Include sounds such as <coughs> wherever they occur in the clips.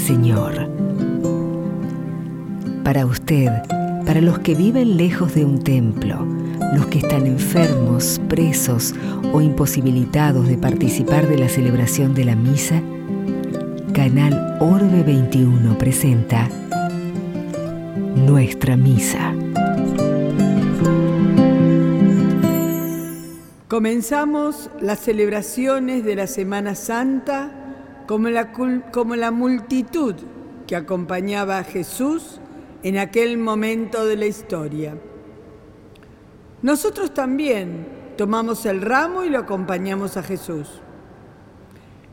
Señor. Para usted, para los que viven lejos de un templo, los que están enfermos, presos o imposibilitados de participar de la celebración de la misa, Canal Orbe 21 presenta Nuestra Misa. Comenzamos las celebraciones de la Semana Santa como la, como la multitud que acompañaba a Jesús en aquel momento de la historia. Nosotros también tomamos el ramo y lo acompañamos a Jesús.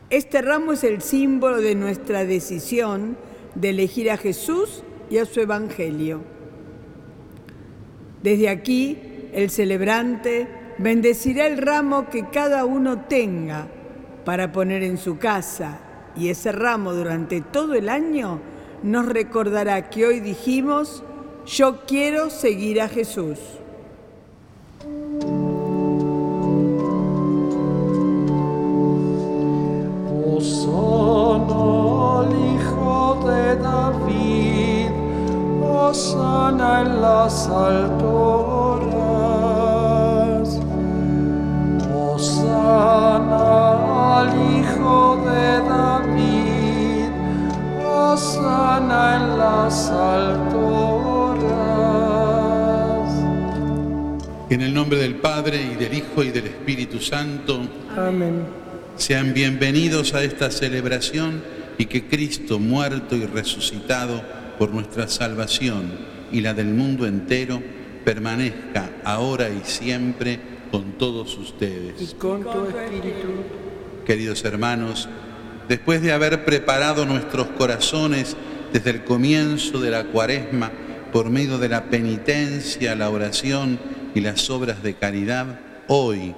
Este ramo es el símbolo de nuestra decisión de elegir a Jesús y a su Evangelio. Desde aquí, el celebrante bendecirá el ramo que cada uno tenga para poner en su casa y ese ramo durante todo el año nos recordará que hoy dijimos, yo quiero seguir a Jesús. Osana Hijo de David, Osana en las alturas, En el nombre del Padre y del Hijo y del Espíritu Santo. Amén. Sean bienvenidos a esta celebración y que Cristo, muerto y resucitado por nuestra salvación y la del mundo entero, permanezca ahora y siempre con todos ustedes. Y con tu espíritu. Queridos hermanos, después de haber preparado nuestros corazones desde el comienzo de la cuaresma por medio de la penitencia, la oración y las obras de caridad, hoy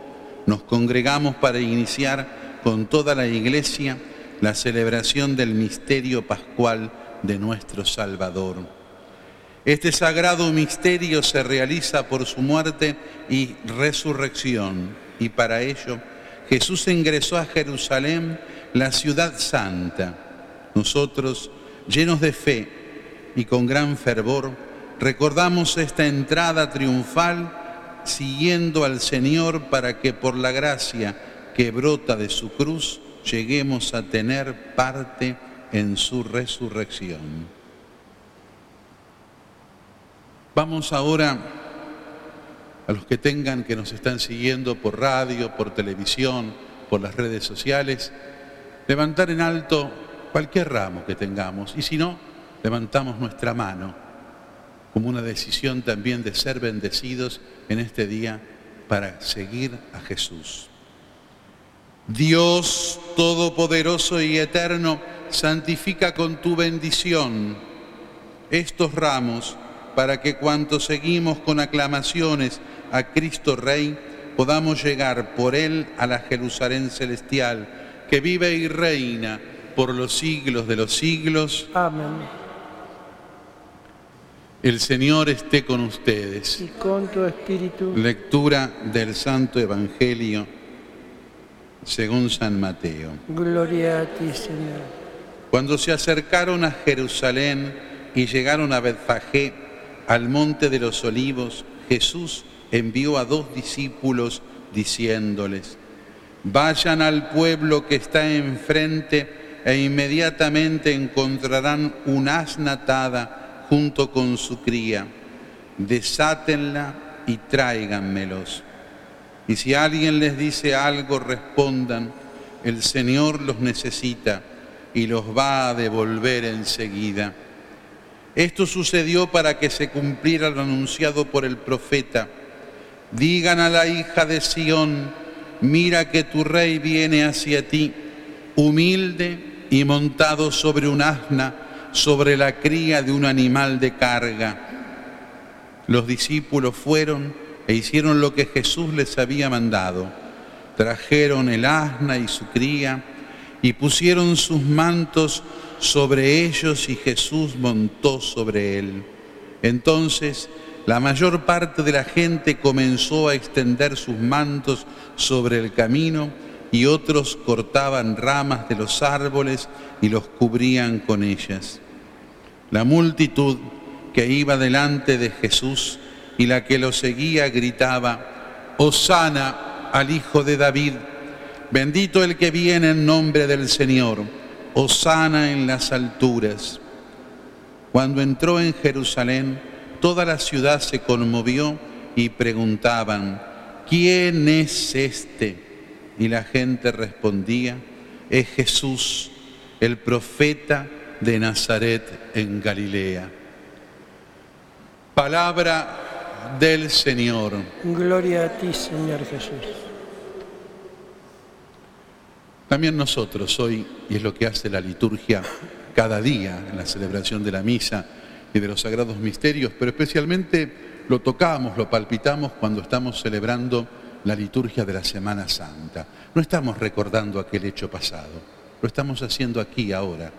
nos congregamos para iniciar con toda la iglesia la celebración del misterio pascual de nuestro Salvador. Este sagrado misterio se realiza por su muerte y resurrección y para ello Jesús ingresó a Jerusalén, la ciudad santa. Nosotros, llenos de fe y con gran fervor, recordamos esta entrada triunfal siguiendo al Señor para que por la gracia que brota de su cruz, lleguemos a tener parte en su resurrección. Vamos ahora a los que tengan que nos están siguiendo por radio, por televisión, por las redes sociales, levantar en alto cualquier ramo que tengamos y si no, levantamos nuestra mano como una decisión también de ser bendecidos en este día para seguir a Jesús. Dios Todopoderoso y Eterno, santifica con tu bendición estos ramos para que cuanto seguimos con aclamaciones a Cristo Rey, podamos llegar por Él a la Jerusalén celestial, que vive y reina por los siglos de los siglos. Amén. El Señor esté con ustedes. Y con tu espíritu. Lectura del Santo Evangelio según San Mateo. Gloria a ti, Señor. Cuando se acercaron a Jerusalén y llegaron a Betfagé, al monte de los olivos, Jesús envió a dos discípulos diciéndoles, vayan al pueblo que está enfrente e inmediatamente encontrarán un asna atada junto con su cría. Desátenla y tráiganmelos. Y si alguien les dice algo, respondan, el Señor los necesita y los va a devolver enseguida. Esto sucedió para que se cumpliera lo anunciado por el profeta. Digan a la hija de Sión, mira que tu rey viene hacia ti, humilde y montado sobre un asna, sobre la cría de un animal de carga. Los discípulos fueron e hicieron lo que Jesús les había mandado. Trajeron el asna y su cría y pusieron sus mantos sobre ellos y Jesús montó sobre él. Entonces la mayor parte de la gente comenzó a extender sus mantos sobre el camino y otros cortaban ramas de los árboles y los cubrían con ellas. La multitud que iba delante de Jesús y la que lo seguía gritaba, Hosana al Hijo de David, bendito el que viene en nombre del Señor, Hosana en las alturas. Cuando entró en Jerusalén, toda la ciudad se conmovió y preguntaban, ¿quién es este? Y la gente respondía, es Jesús, el profeta de Nazaret en Galilea. Palabra del Señor. Gloria a ti, Señor Jesús. También nosotros hoy, y es lo que hace la liturgia cada día en la celebración de la misa y de los sagrados misterios, pero especialmente lo tocamos, lo palpitamos cuando estamos celebrando la liturgia de la Semana Santa. No estamos recordando aquel hecho pasado, lo estamos haciendo aquí ahora,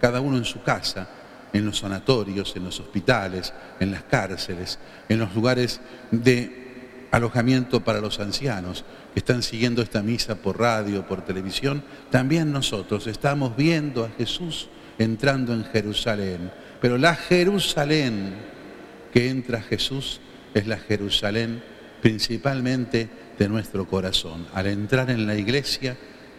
cada uno en su casa, en los sanatorios, en los hospitales, en las cárceles, en los lugares de alojamiento para los ancianos que están siguiendo esta misa por radio, por televisión, también nosotros estamos viendo a Jesús entrando en Jerusalén. Pero la Jerusalén que entra Jesús es la Jerusalén principalmente de nuestro corazón. Al entrar en la iglesia,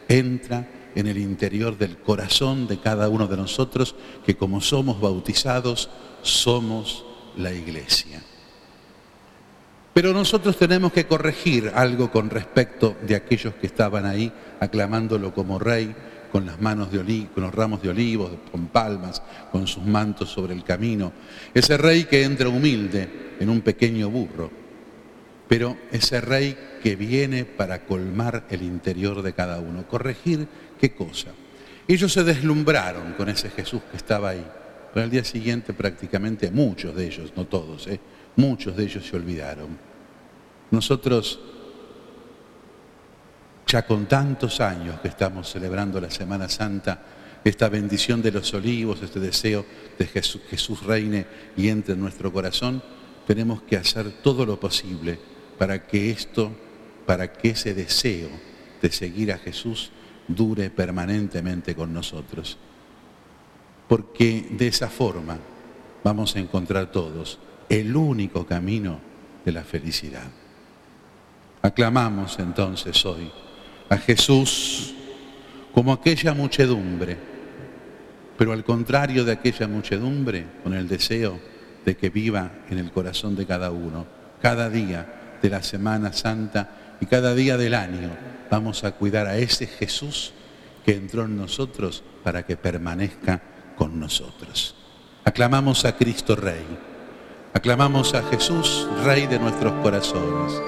entra en el interior del corazón de cada uno de nosotros, que como somos bautizados, somos la iglesia. Pero nosotros tenemos que corregir algo con respecto de aquellos que estaban ahí aclamándolo como rey, con las manos de olivos, con los ramos de olivos, con palmas, con sus mantos sobre el camino. Ese rey que entra humilde en un pequeño burro, pero ese rey que viene para colmar el interior de cada uno. Corregir qué cosa. Ellos se deslumbraron con ese Jesús que estaba ahí. Pero al día siguiente prácticamente muchos de ellos, no todos, ¿eh? muchos de ellos se olvidaron. Nosotros, ya con tantos años que estamos celebrando la Semana Santa, esta bendición de los olivos, este deseo de Jesús, Jesús reine y entre en nuestro corazón, tenemos que hacer todo lo posible para que esto, para que ese deseo de seguir a Jesús dure permanentemente con nosotros. Porque de esa forma vamos a encontrar todos el único camino de la felicidad. Aclamamos entonces hoy a Jesús como aquella muchedumbre, pero al contrario de aquella muchedumbre, con el deseo de que viva en el corazón de cada uno, cada día de la Semana Santa y cada día del año vamos a cuidar a ese Jesús que entró en nosotros para que permanezca con nosotros. Aclamamos a Cristo Rey, aclamamos a Jesús Rey de nuestros corazones.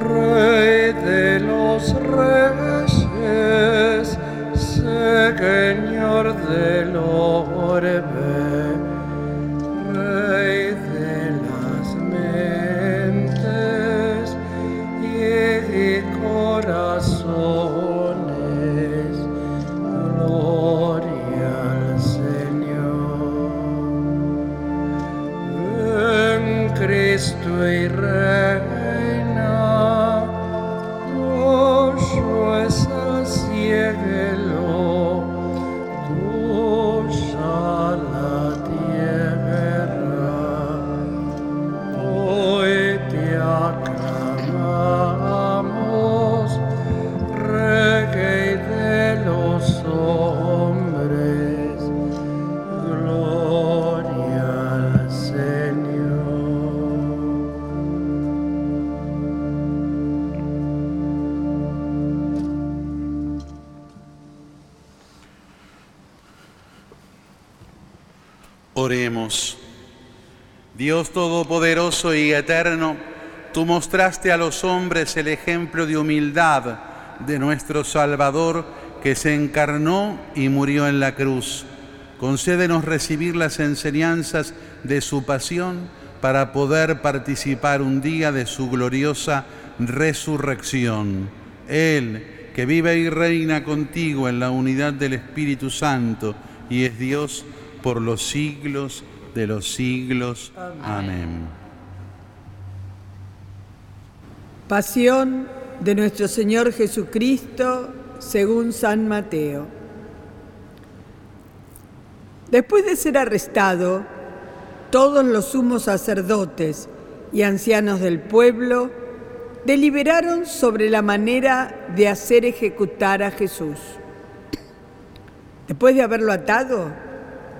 Rey de los reyes, Señor del orbe, Rey Dios Todopoderoso y Eterno, tú mostraste a los hombres el ejemplo de humildad de nuestro Salvador que se encarnó y murió en la cruz. Concédenos recibir las enseñanzas de su pasión para poder participar un día de su gloriosa resurrección. Él, que vive y reina contigo en la unidad del Espíritu Santo y es Dios por los siglos los siglos. Amén. Pasión de nuestro Señor Jesucristo según San Mateo. Después de ser arrestado, todos los sumos sacerdotes y ancianos del pueblo deliberaron sobre la manera de hacer ejecutar a Jesús. Después de haberlo atado,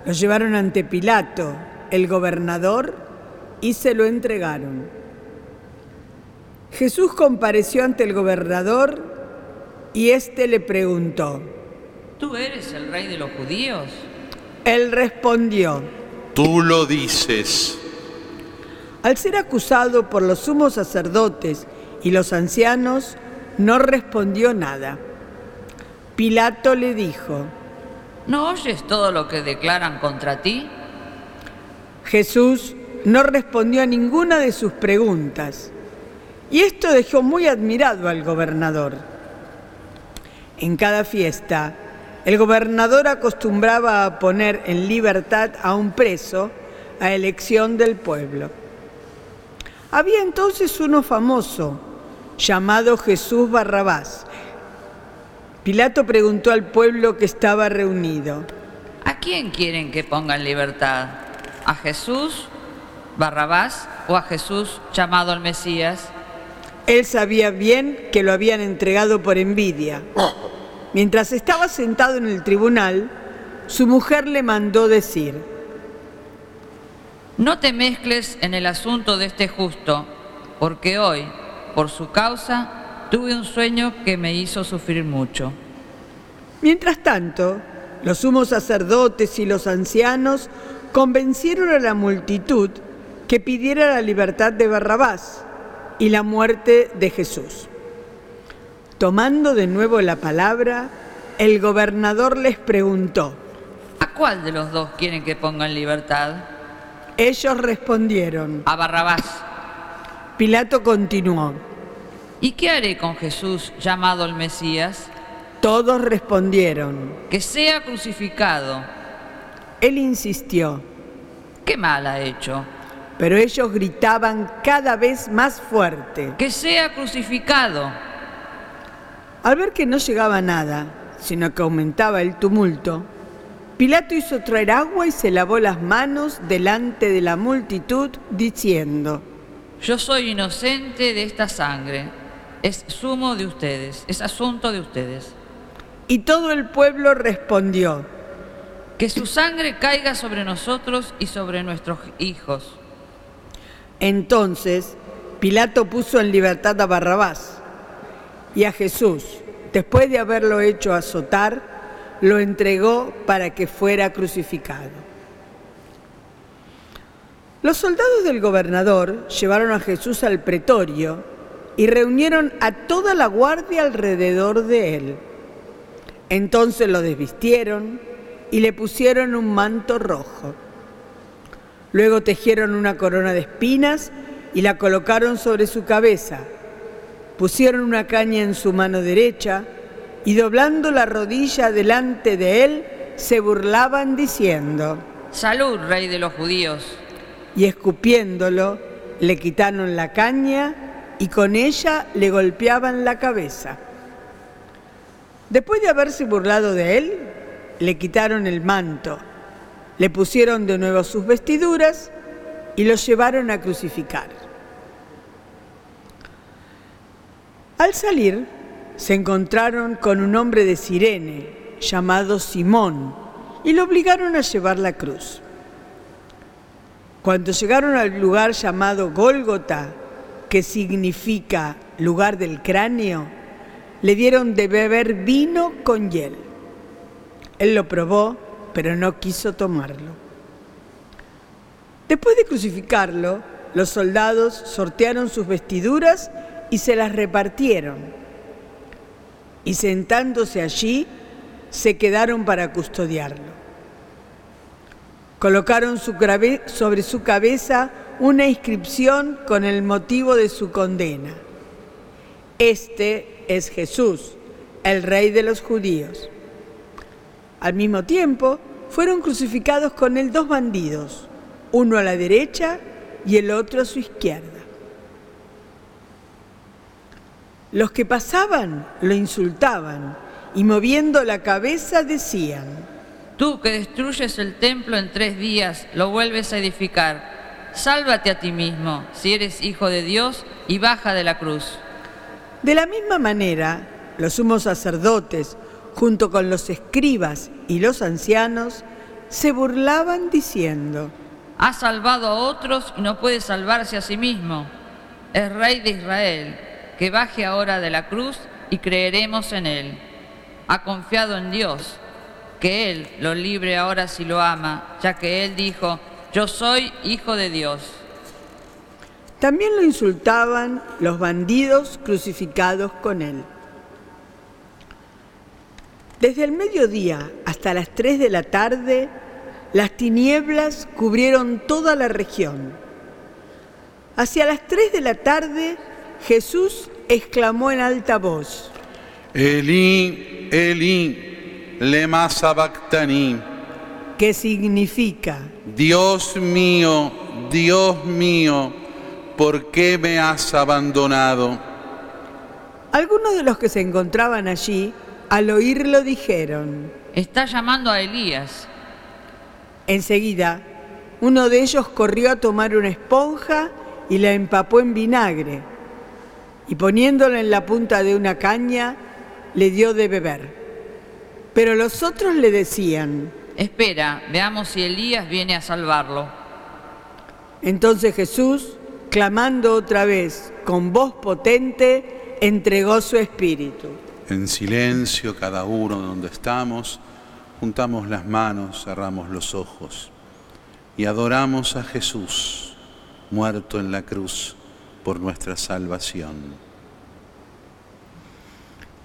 lo llevaron ante Pilato, el gobernador, y se lo entregaron. Jesús compareció ante el gobernador y éste le preguntó, ¿Tú eres el rey de los judíos? Él respondió, Tú lo dices. al ser acusado por los sumos sacerdotes y los ancianos, no respondió nada. Pilato le dijo, ¿No oyes todo lo que declaran contra ti? Jesús no respondió a ninguna de sus preguntas, y esto dejó muy admirado al gobernador. En cada fiesta, el gobernador acostumbraba a poner en libertad a un preso a elección del pueblo. Había entonces uno famoso, llamado Jesús Barrabás. Pilato preguntó al pueblo que estaba reunido, ¿A quién quieren que ponga en libertad? ¿A Jesús, Barrabás o a Jesús llamado el Mesías? Él sabía bien que lo habían entregado por envidia. Mientras estaba sentado en el tribunal, su mujer le mandó decir, No te mezcles en el asunto de este justo, porque hoy, por su causa, tuve un sueño que me hizo sufrir mucho. Mientras tanto, los sumos sacerdotes y los ancianos convencieron a la multitud que pidiera la libertad de Barrabás y la muerte de Jesús. Tomando de nuevo la palabra, el gobernador les preguntó. ¿A cuál de los dos quieren que ponga en libertad? Ellos respondieron. A Barrabás. Pilato continuó. ¿Y qué haré con Jesús llamado el Mesías? Todos respondieron. Que sea crucificado. Él insistió, ¿Qué mal ha hecho? pero ellos gritaban cada vez más fuerte. Que sea crucificado. Al ver que no llegaba nada, sino que aumentaba el tumulto, Pilato hizo traer agua y se lavó las manos delante de la multitud, diciendo, Yo soy inocente de esta sangre. Es sumo de ustedes, es asunto de ustedes. y todo el pueblo respondió, Que su sangre caiga sobre nosotros y sobre nuestros hijos. Entonces Pilato puso en libertad a Barrabás y a Jesús, después de haberlo hecho azotar, lo entregó para que fuera crucificado. Los soldados del gobernador llevaron a Jesús al pretorio y reunieron a toda la guardia alrededor de él. Entonces lo desvistieron y le pusieron un manto rojo. Luego tejieron una corona de espinas y la colocaron sobre su cabeza. Pusieron una caña en su mano derecha y doblando la rodilla delante de él, se burlaban diciendo, Salud, rey de los judíos. y escupiéndolo, le quitaron la caña y con ella le golpeaban la cabeza. Después de haberse burlado de él, le quitaron el manto, le pusieron de nuevo sus vestiduras y lo llevaron a crucificar. Al salir, se encontraron con un hombre de Sirene llamado Simón y lo obligaron a llevar la cruz. Cuando llegaron al lugar llamado Gólgota, que significa lugar del cráneo, le dieron de beber vino con hiel. Él lo probó, pero no quiso tomarlo. Después de crucificarlo, los soldados sortearon sus vestiduras y se las repartieron. Y sentándose allí, se quedaron para custodiarlo. Colocaron sobre su cabeza una inscripción con el motivo de su condena. Este es Jesús, el rey de los judíos. Al mismo tiempo, fueron crucificados con él dos bandidos, uno a la derecha y el otro a su izquierda. Los que pasaban lo insultaban y moviendo la cabeza decían, Tú que destruyes el templo en tres días, lo vuelves a edificar. Sálvate a ti mismo, si eres hijo de Dios, y baja de la cruz. De la misma manera, los sumos sacerdotes, junto con los escribas y los ancianos, se burlaban diciendo, Ha salvado a otros y no puede salvarse a sí mismo. Es rey de Israel, que baje ahora de la cruz y creeremos en él. Ha confiado en Dios, que él lo libre ahora si lo ama, ya que él dijo, yo soy hijo de Dios. También lo insultaban los bandidos crucificados con él. Desde el mediodía hasta las tres de la tarde, las tinieblas cubrieron toda la región. Hacia las tres de la tarde, Jesús exclamó en alta voz, Elí, Elí, lema sabactani. ¿qué significa? Dios mío, Dios mío, ¿por qué me has abandonado? Algunos de los que se encontraban allí, al oírlo, dijeron, Está llamando a Elías. Enseguida, uno de ellos corrió a tomar una esponja y la empapó en vinagre, y poniéndola en la punta de una caña, le dio de beber. Pero los otros le decían, Espera, veamos si Elías viene a salvarlo. entonces Jesús, clamando otra vez con voz potente, entregó su espíritu. En silencio, cada uno donde estamos, juntamos las manos, cerramos los ojos y adoramos a Jesús, muerto en la cruz por nuestra salvación.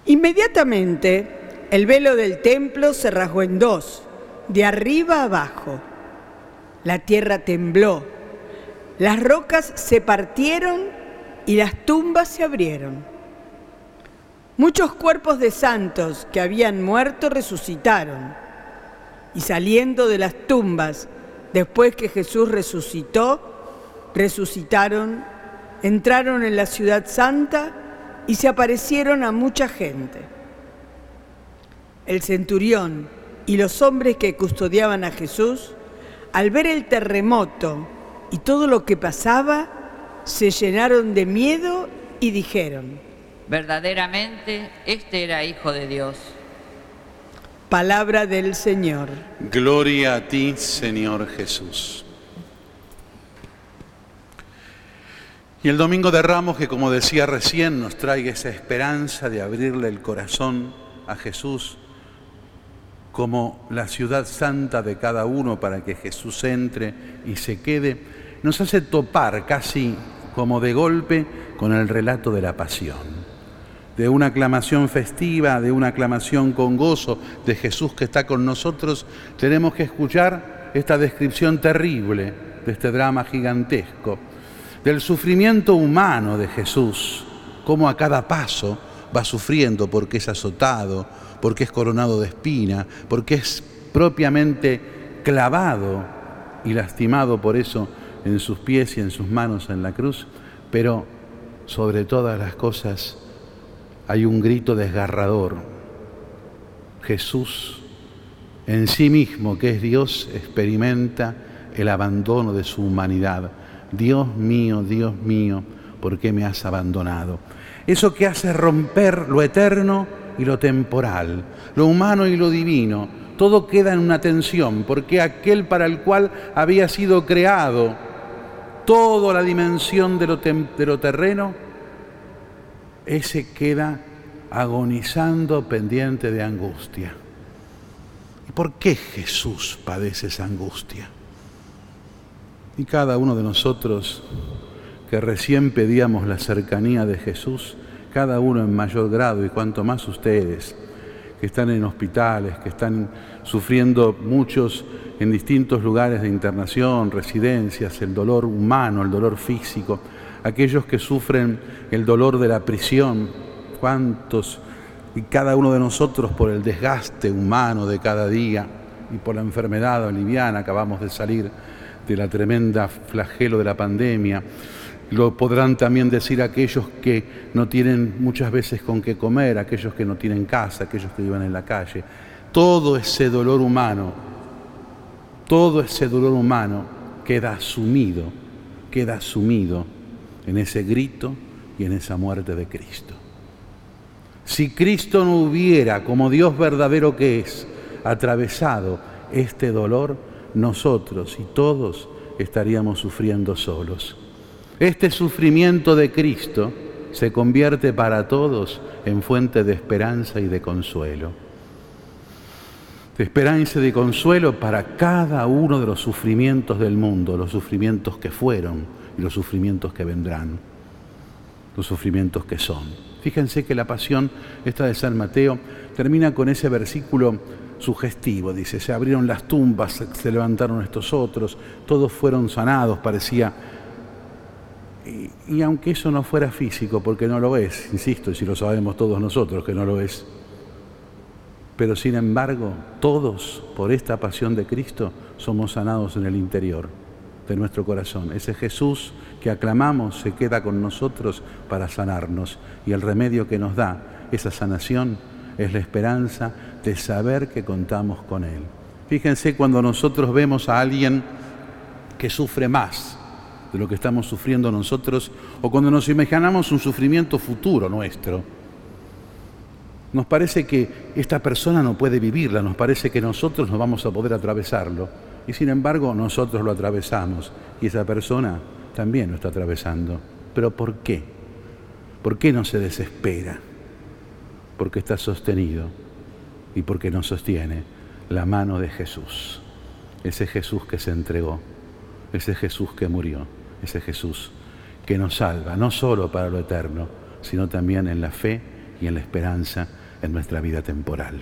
Inmediatamente, el velo del templo se rasgó en dos, de arriba abajo. La tierra tembló, las rocas se partieron y las tumbas se abrieron. Muchos cuerpos de santos que habían muerto resucitaron y saliendo de las tumbas después que Jesús resucitó, resucitaron, entraron en la ciudad santa y se aparecieron a mucha gente. El centurión y los hombres que custodiaban a Jesús, al ver el terremoto y todo lo que pasaba, se llenaron de miedo y dijeron, Verdaderamente, este era hijo de Dios. palabra del Señor. Gloria a ti, Señor Jesús. Y el domingo de Ramos, que como decía recién, nos traiga esa esperanza de abrirle el corazón a Jesús como la ciudad santa de cada uno para que Jesús entre y se quede, nos hace topar casi como de golpe con el relato de la pasión de una aclamación festiva, de una aclamación con gozo de Jesús que está con nosotros, tenemos que escuchar esta descripción terrible de este drama gigantesco, del sufrimiento humano de Jesús, cómo a cada paso va sufriendo porque es azotado, porque es coronado de espina, porque es propiamente clavado y lastimado por eso en sus pies y en sus manos en la cruz, pero sobre todas las cosas, hay un grito desgarrador. Jesús en sí mismo, que es Dios, experimenta el abandono de su humanidad. Dios mío, Dios mío, ¿por qué me has abandonado? Eso que hace romper lo eterno y lo temporal, lo humano y lo divino. Todo queda en una tensión, porque aquel para el cual había sido creado toda la dimensión de lo, de lo terreno, ese queda agonizando pendiente de angustia. ¿Y por qué Jesús padece esa angustia? Y cada uno de nosotros que recién pedíamos la cercanía de Jesús, cada uno en mayor grado y cuanto más ustedes que están en hospitales, que están sufriendo muchos en distintos lugares de internación, residencias, el dolor humano, el dolor físico, aquellos que sufren el dolor de la prisión, cuántos y cada uno de nosotros por el desgaste humano de cada día y por la enfermedad liviana, acabamos de salir de la tremenda flagelo de la pandemia, Lo podrán también decir aquellos que no tienen muchas veces con qué comer, aquellos que no tienen casa, aquellos que viven en la calle. Todo ese dolor humano, todo ese dolor humano queda asumido, queda asumido en ese grito y en esa muerte de Cristo. Si Cristo no hubiera, como Dios verdadero que es, atravesado este dolor, nosotros y todos estaríamos sufriendo solos. Este sufrimiento de Cristo se convierte para todos en fuente de esperanza y de consuelo. De esperanza y de consuelo para cada uno de los sufrimientos del mundo, los sufrimientos que fueron y los sufrimientos que vendrán, los sufrimientos que son. Fíjense que la pasión, esta de San Mateo, termina con ese versículo sugestivo, dice, se abrieron las tumbas, se levantaron estos otros, todos fueron sanados, parecía. Y, aunque eso no fuera físico, porque no lo es, insisto, y si lo sabemos todos nosotros que no lo es, pero sin embargo, todos, por esta pasión de Cristo, somos sanados en el interior de nuestro corazón. Ese Jesús que aclamamos se queda con nosotros para sanarnos y el remedio que nos da esa sanación es la esperanza de saber que contamos con Él. Fíjense cuando nosotros vemos a alguien que sufre más de lo que estamos sufriendo nosotros o cuando nos imaginamos un sufrimiento futuro nuestro. Nos parece que esta persona no puede vivirla, nos parece que nosotros no vamos a poder atravesarlo. Y sin embargo nosotros lo atravesamos y esa persona también lo está atravesando. ¿Pero por qué? ¿Por qué no se desespera? Porque está sostenido y porque nos sostiene la mano de Jesús. Ese Jesús que se entregó, ese Jesús que murió, ese Jesús que nos salva, no solo para lo eterno, sino también en la fe y en la esperanza en nuestra vida temporal.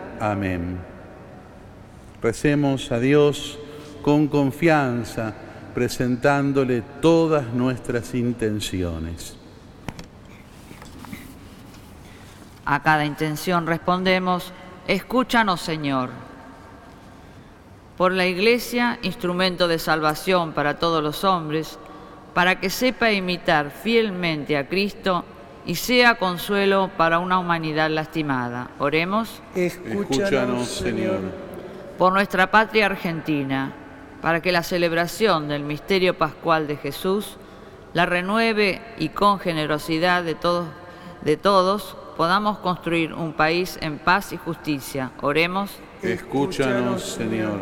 Amén. Recemos a Dios con confianza, presentándole todas nuestras intenciones. A cada intención respondemos, Escúchanos, Señor. Por la Iglesia, instrumento de salvación para todos los hombres, para que sepa imitar fielmente a Cristo y sea consuelo para una humanidad lastimada. Oremos. Escúchanos, Señor. Por nuestra patria argentina, para que la celebración del misterio pascual de Jesús la renueve y con generosidad de todos, de todos podamos construir un país en paz y justicia. Oremos. Escúchanos, Señor.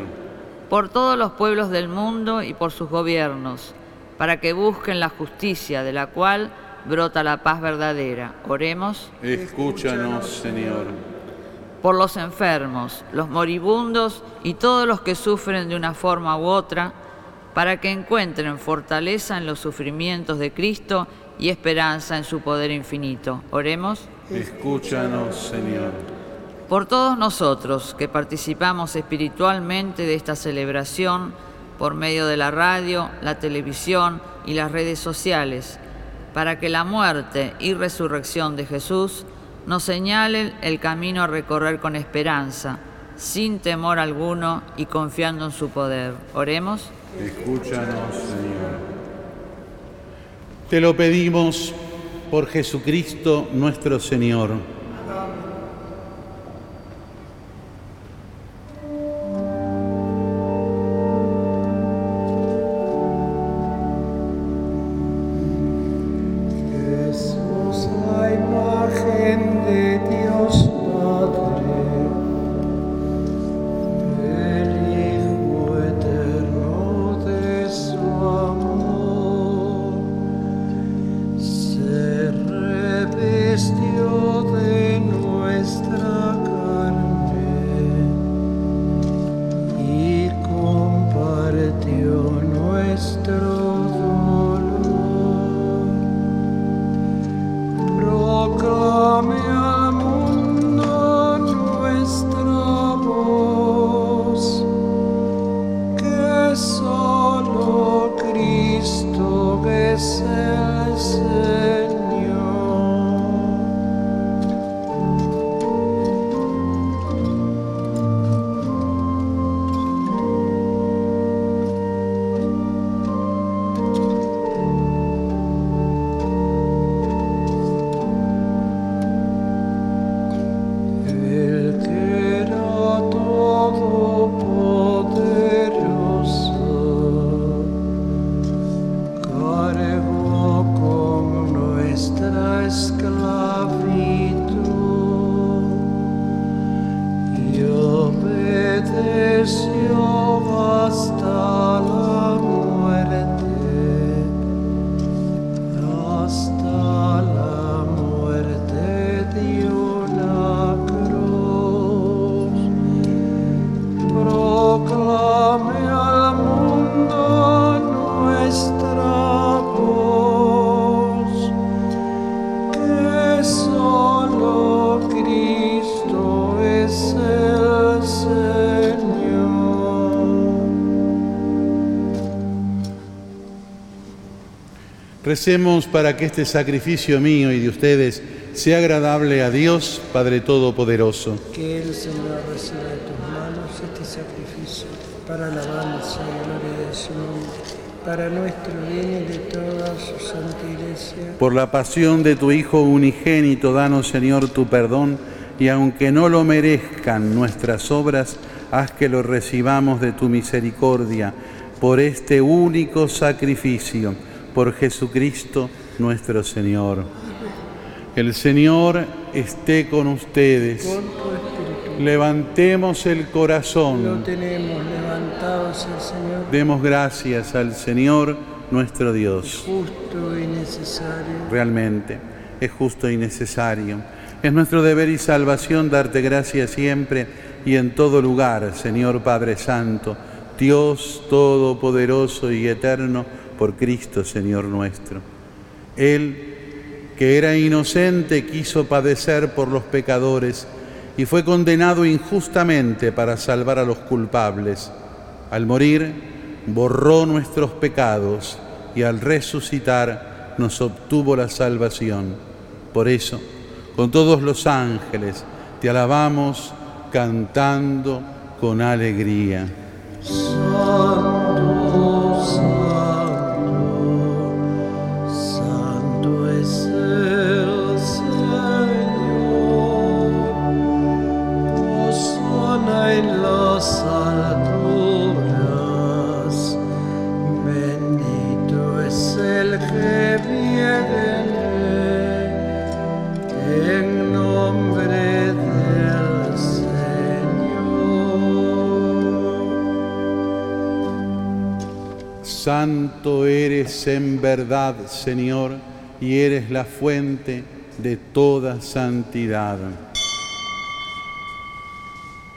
Por todos los pueblos del mundo y por sus gobiernos, para que busquen la justicia de la cual brota la paz verdadera. Oremos. Escúchanos, Señor. Por los enfermos, los moribundos y todos los que sufren de una forma u otra, para que encuentren fortaleza en los sufrimientos de Cristo y esperanza en su poder infinito. Oremos. Escúchanos, Señor. Por todos nosotros que participamos espiritualmente de esta celebración por medio de la radio, la televisión y las redes sociales, para que la muerte y resurrección de Jesús nos señalen el camino a recorrer con esperanza, sin temor alguno y confiando en su poder. Oremos. Escúchanos, Señor. Te lo pedimos por Jesucristo nuestro Señor. Recemos para que este sacrificio mío y de ustedes sea agradable a Dios, Padre Todopoderoso. Que el Señor reciba de tus manos este sacrificio para alabanza y gloria de su nombre, para nuestro bien y de toda su santa iglesia. Por la pasión de tu Hijo unigénito, danos, Señor, tu perdón, y aunque no lo merezcan nuestras obras, haz que lo recibamos de tu misericordia por este único sacrificio, por Jesucristo nuestro Señor. El Señor esté con ustedes. Con. Levantemos el Lo corazón. tenemos levantados al Señor, Demos gracias al Señor nuestro Dios. justo y necesario. realmente es justo y necesario. Es nuestro deber y salvación darte gracias siempre y en todo lugar, Señor Padre Santo, Dios Todopoderoso y Eterno, por Cristo, Señor nuestro. Él, que era inocente, quiso padecer por los pecadores y fue condenado injustamente para salvar a los culpables. Al morir, borró nuestros pecados y al resucitar nos obtuvo la salvación. Por eso, con todos los ángeles, te alabamos cantando con alegría. Verdad, Señor, y eres la fuente de toda santidad.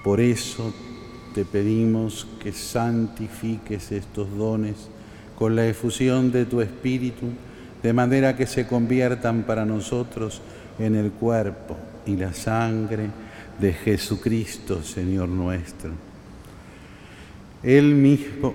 Por eso te pedimos que santifiques estos dones con la efusión de tu Espíritu, de manera que se conviertan para nosotros en el cuerpo y la sangre de Jesucristo, Señor nuestro. Él mismo,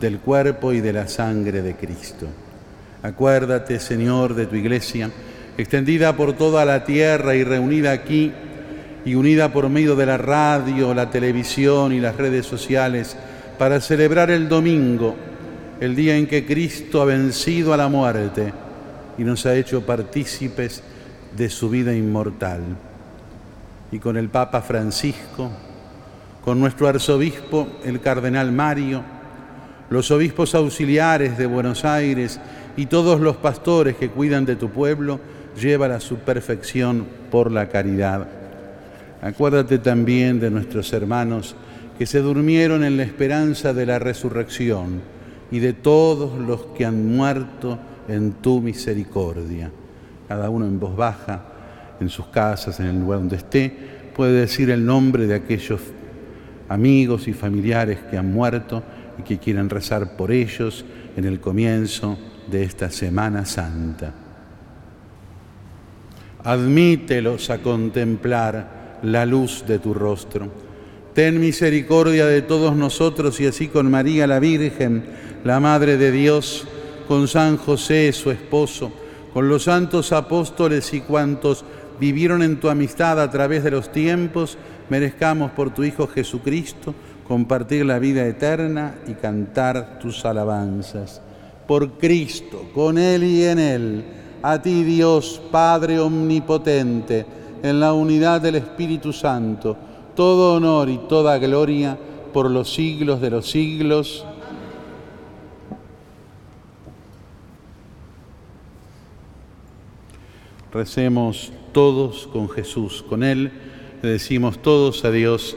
del cuerpo y de la sangre de Cristo. Acuérdate, Señor, de tu iglesia, extendida por toda la tierra y reunida aquí y unida por medio de la radio, la televisión y las redes sociales para celebrar el domingo, el día en que Cristo ha vencido a la muerte y nos ha hecho partícipes de su vida inmortal. Y con el Papa Francisco, con nuestro arzobispo, el cardenal Mario, los obispos auxiliares de Buenos Aires y todos los pastores que cuidan de tu pueblo, llévala a su perfección por la caridad. Acuérdate también de nuestros hermanos que se durmieron en la esperanza de la resurrección y de todos los que han muerto en tu misericordia. Cada uno en voz baja, en sus casas, en el lugar donde esté, puede decir el nombre de aquellos amigos y familiares que han muerto y que quieren rezar por ellos en el comienzo de esta Semana Santa. Admítelos a contemplar la luz de tu rostro. Ten misericordia de todos nosotros y así con María la Virgen, la Madre de Dios, con San José, su esposo, con los santos apóstoles y cuantos vivieron en tu amistad a través de los tiempos, merezcamos por tu Hijo Jesucristo compartir la vida eterna y cantar tus alabanzas. Por Cristo, con Él y en Él, a ti Dios, Padre Omnipotente, en la unidad del Espíritu Santo, todo honor y toda gloria por los siglos de los siglos. Recemos todos con Jesús, con Él le decimos todos a Dios,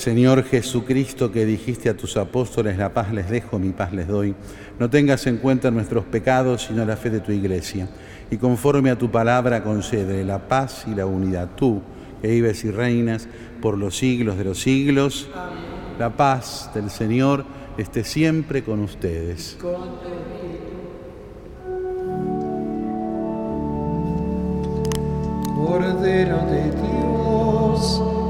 Señor Jesucristo, que dijiste a tus apóstoles, la paz les dejo, mi paz les doy, no tengas en cuenta nuestros pecados, sino la fe de tu iglesia. Y conforme a tu palabra concede la paz y la unidad. Tú, que vives y reinas por los siglos de los siglos, la paz del Señor esté siempre con ustedes. Cordero de Dios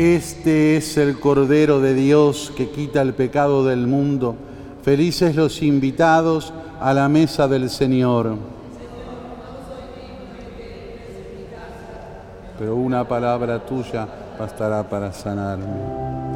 Este es el Cordero de Dios que quita el pecado del mundo. Felices los invitados a la mesa del Señor. Pero una palabra tuya bastará para sanarme.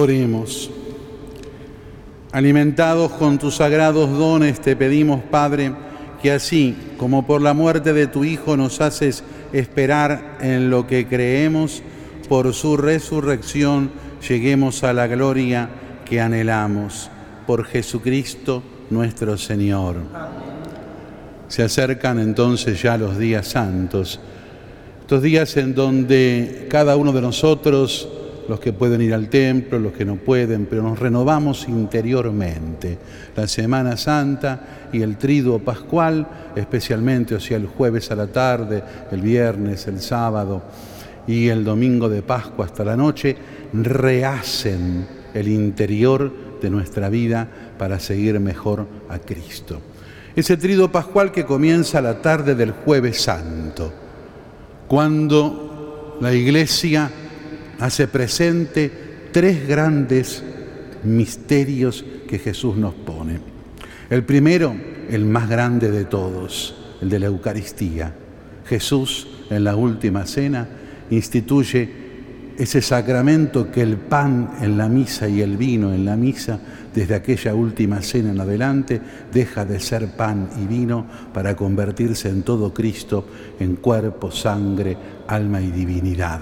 Oremos. Alimentados con tus sagrados dones, te pedimos, Padre, que así como por la muerte de tu Hijo nos haces esperar en lo que creemos, por su resurrección lleguemos a la gloria que anhelamos. Por Jesucristo nuestro Señor. Se acercan entonces ya los días santos, estos días en donde cada uno de nosotros los que pueden ir al templo, los que no pueden, pero nos renovamos interiormente. La Semana Santa y el Triduo Pascual, especialmente, o sea, el jueves a la tarde, el viernes, el sábado y el domingo de Pascua hasta la noche, rehacen el interior de nuestra vida para seguir mejor a Cristo. Ese Triduo Pascual que comienza la tarde del jueves santo, cuando la Iglesia hace presente tres grandes misterios que Jesús nos pone. El primero, el más grande de todos, el de la Eucaristía. Jesús en la última cena instituye ese sacramento que el pan en la misa y el vino en la misa, desde aquella última cena en adelante, deja de ser pan y vino para convertirse en todo Cristo, en cuerpo, sangre, alma y divinidad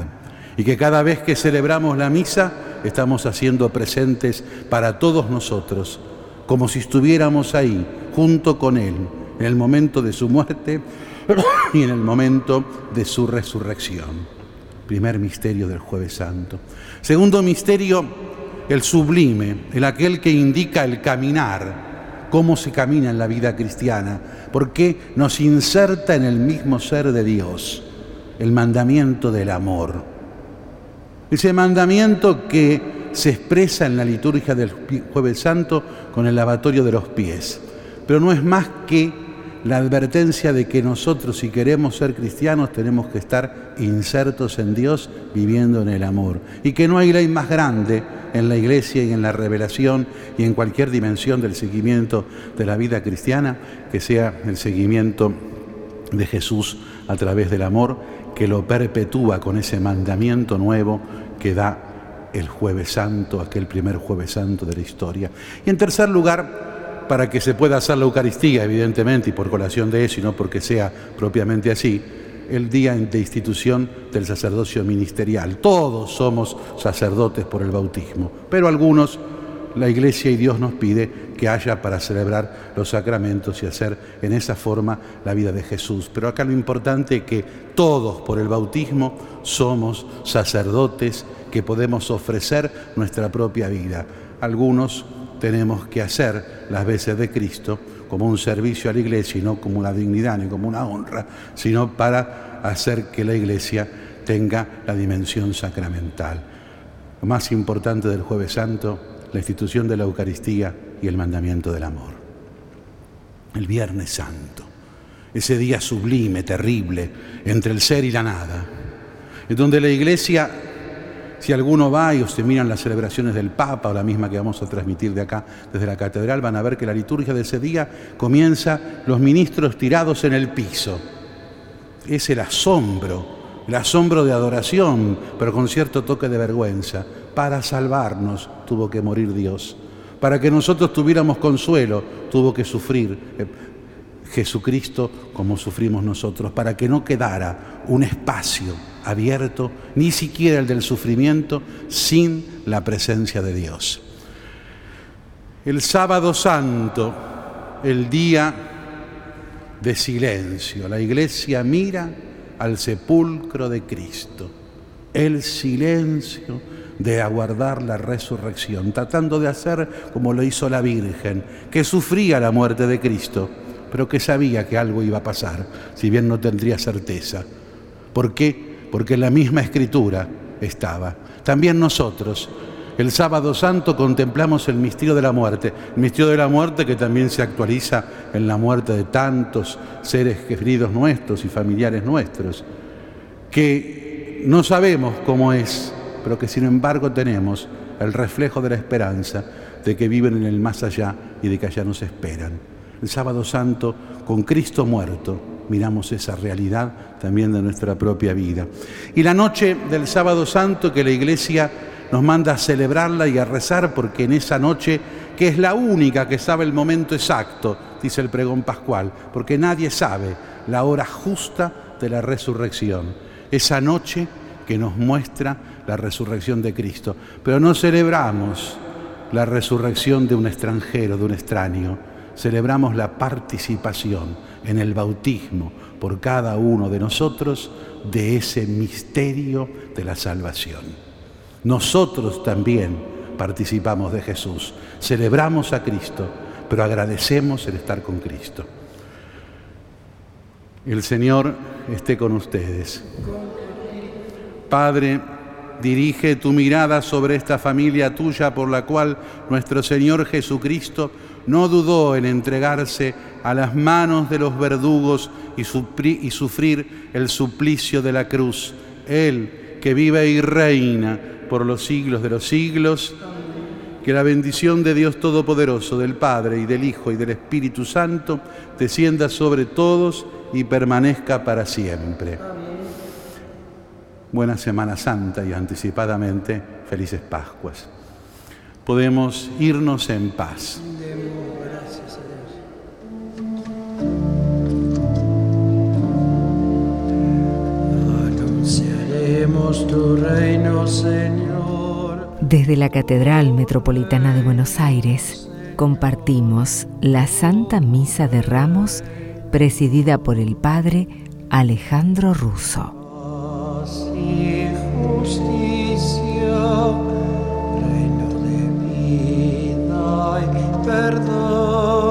y que cada vez que celebramos la misa estamos haciendo presentes para todos nosotros, como si estuviéramos ahí, junto con Él, en el momento de su muerte <coughs> y en el momento de su resurrección. Primer misterio del jueves santo. Segundo misterio, el sublime, el aquel que indica el caminar, cómo se camina en la vida cristiana, porque nos inserta en el mismo ser de Dios el mandamiento del amor. Ese mandamiento que se expresa en la liturgia del jueves santo con el lavatorio de los pies, pero no es más que la advertencia de que nosotros si queremos ser cristianos tenemos que estar insertos en Dios viviendo en el amor. Y que no hay ley más grande en la iglesia y en la revelación y en cualquier dimensión del seguimiento de la vida cristiana que sea el seguimiento de Jesús a través del amor que lo perpetúa con ese mandamiento nuevo que da el jueves santo, aquel primer jueves santo de la historia. Y en tercer lugar, para que se pueda hacer la Eucaristía, evidentemente, y por colación de eso, y no porque sea propiamente así, el día de institución del sacerdocio ministerial. Todos somos sacerdotes por el bautismo, pero algunos la Iglesia y Dios nos pide que haya para celebrar los sacramentos y hacer en esa forma la vida de Jesús. Pero acá lo importante es que todos por el bautismo somos sacerdotes que podemos ofrecer nuestra propia vida. Algunos tenemos que hacer las veces de Cristo como un servicio a la iglesia y no como una dignidad ni como una honra, sino para hacer que la iglesia tenga la dimensión sacramental. Lo más importante del jueves santo la institución de la Eucaristía y el mandamiento del amor. El Viernes Santo, ese día sublime, terrible, entre el ser y la nada, en donde la Iglesia, si alguno va y usted las celebraciones del Papa o la misma que vamos a transmitir de acá desde la catedral, van a ver que la liturgia de ese día comienza los ministros tirados en el piso. Es el asombro, el asombro de adoración, pero con cierto toque de vergüenza para salvarnos tuvo que morir Dios. Para que nosotros tuviéramos consuelo tuvo que sufrir eh, Jesucristo como sufrimos nosotros. Para que no quedara un espacio abierto, ni siquiera el del sufrimiento, sin la presencia de Dios. El sábado santo, el día de silencio, la iglesia mira al sepulcro de Cristo. El silencio de aguardar la resurrección, tratando de hacer como lo hizo la Virgen, que sufría la muerte de Cristo, pero que sabía que algo iba a pasar, si bien no tendría certeza. ¿Por qué? Porque en la misma escritura estaba. También nosotros, el sábado santo, contemplamos el misterio de la muerte, el misterio de la muerte que también se actualiza en la muerte de tantos seres queridos nuestros y familiares nuestros, que no sabemos cómo es, pero que sin embargo tenemos el reflejo de la esperanza de que viven en el más allá y de que allá nos esperan. El sábado santo, con Cristo muerto, miramos esa realidad también de nuestra propia vida. Y la noche del sábado santo que la iglesia nos manda a celebrarla y a rezar porque en esa noche, que es la única que sabe el momento exacto, dice el pregón pascual, porque nadie sabe la hora justa de la resurrección. Esa noche que nos muestra la resurrección de Cristo. Pero no celebramos la resurrección de un extranjero, de un extraño. Celebramos la participación en el bautismo por cada uno de nosotros de ese misterio de la salvación. Nosotros también participamos de Jesús, celebramos a Cristo, pero agradecemos el estar con Cristo. El Señor esté con ustedes. Padre, dirige tu mirada sobre esta familia tuya por la cual nuestro Señor Jesucristo no dudó en entregarse a las manos de los verdugos y, sufrir el suplicio de la cruz. Él, que vive y reina por los siglos de los siglos, que la bendición de Dios Todopoderoso, del Padre y del Hijo y del Espíritu Santo, descienda sobre todos y permanezca para siempre buena Semana Santa y anticipadamente felices Pascuas. Podemos irnos en paz. Anunciaremos tu reino, Señor. Desde la Catedral Metropolitana de Buenos Aires compartimos la Santa Misa de Ramos presidida por el Padre Alejandro Russo. Perdón.